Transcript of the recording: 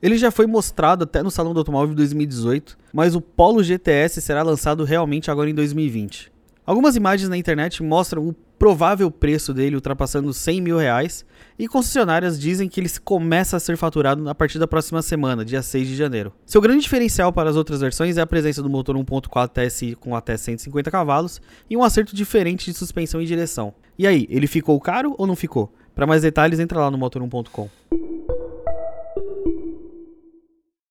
Ele já foi mostrado até no Salão do Automóvel de 2018, mas o Polo GTS será lançado realmente agora em 2020. Algumas imagens na internet mostram o provável preço dele ultrapassando 100 mil reais, e concessionárias dizem que ele começa a ser faturado a partir da próxima semana, dia 6 de janeiro. Seu grande diferencial para as outras versões é a presença do motor 1.4 TSI com até 150 cavalos e um acerto diferente de suspensão e direção. E aí, ele ficou caro ou não ficou? Para mais detalhes, entra lá no motor1.com.